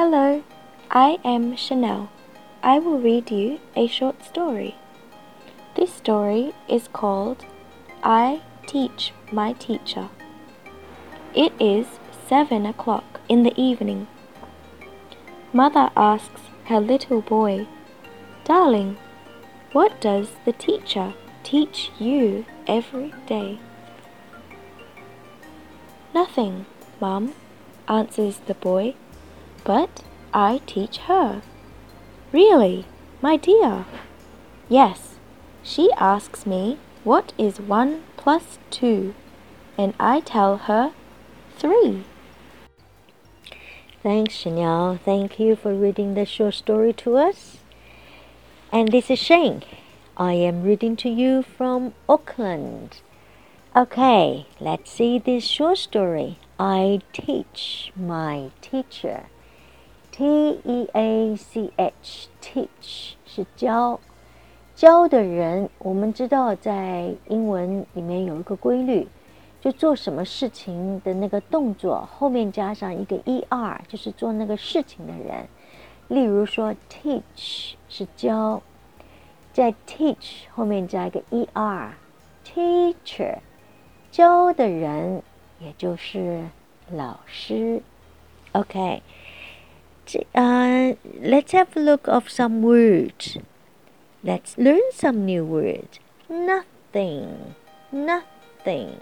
Hello, I am Chanel. I will read you a short story. This story is called I Teach My Teacher. It is seven o'clock in the evening. Mother asks her little boy, Darling, what does the teacher teach you every day? Nothing, Mum, answers the boy, but I teach her. Really, my dear? Yes, she asks me what is one plus two, and I tell her three. Thanks, Chanel. Thank you for reading the short story to us. And this is Shane. I am reading to you from Auckland. Okay, let's see this short story. I teach my teacher. T E A C H teach 是教教的人。我们知道在英文里面有一个规律，就做什么事情的那个动作后面加上一个 er，就是做那个事情的人。例如说，teach 是教，在 teach 后面加一个 er，teacher 教的人，也就是老师。OK，这呃、uh,，Let's have a look of some words. Let's learn some new words. Nothing, nothing.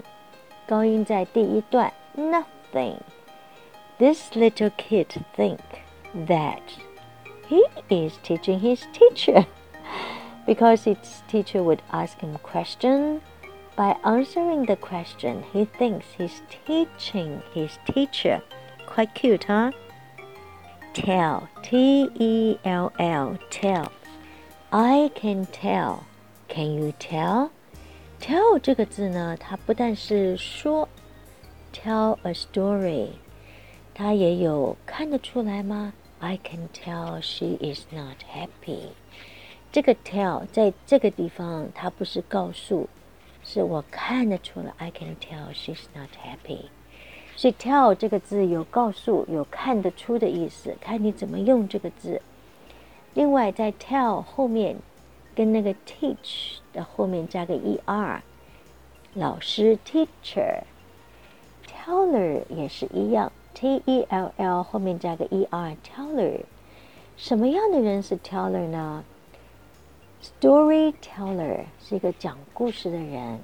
高音在第一段，nothing. This little kid think that he is teaching his teacher because his teacher would ask him question. By answering the question, he thinks he's teaching his teacher. Quite cute, huh? Tell, T E L L, tell. I can tell. Can you tell? Tell 这个字呢，它不但是说，tell a story，它也有看得出来吗？I can tell she is not happy。这个 tell 在这个地方，它不是告诉，是我看得出来。I can tell she's not happy。 所以 tell 这个字有告诉、有看得出的意思，看你怎么用这个字。另外，在 tell 后面。跟那个 teach 的后面加个 er，老师 teacher，teller 也是一样，t e l l 后面加个 er，teller。什么样的人是 teller 呢？storyteller 是一个讲故事的人。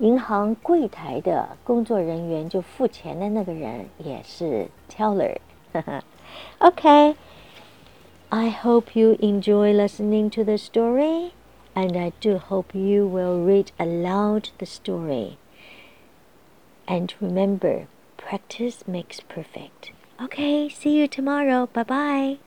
银行柜台的工作人员就付钱的那个人也是 teller。OK。I hope you enjoy listening to the story, and I do hope you will read aloud the story. And remember, practice makes perfect. Okay, see you tomorrow. Bye bye.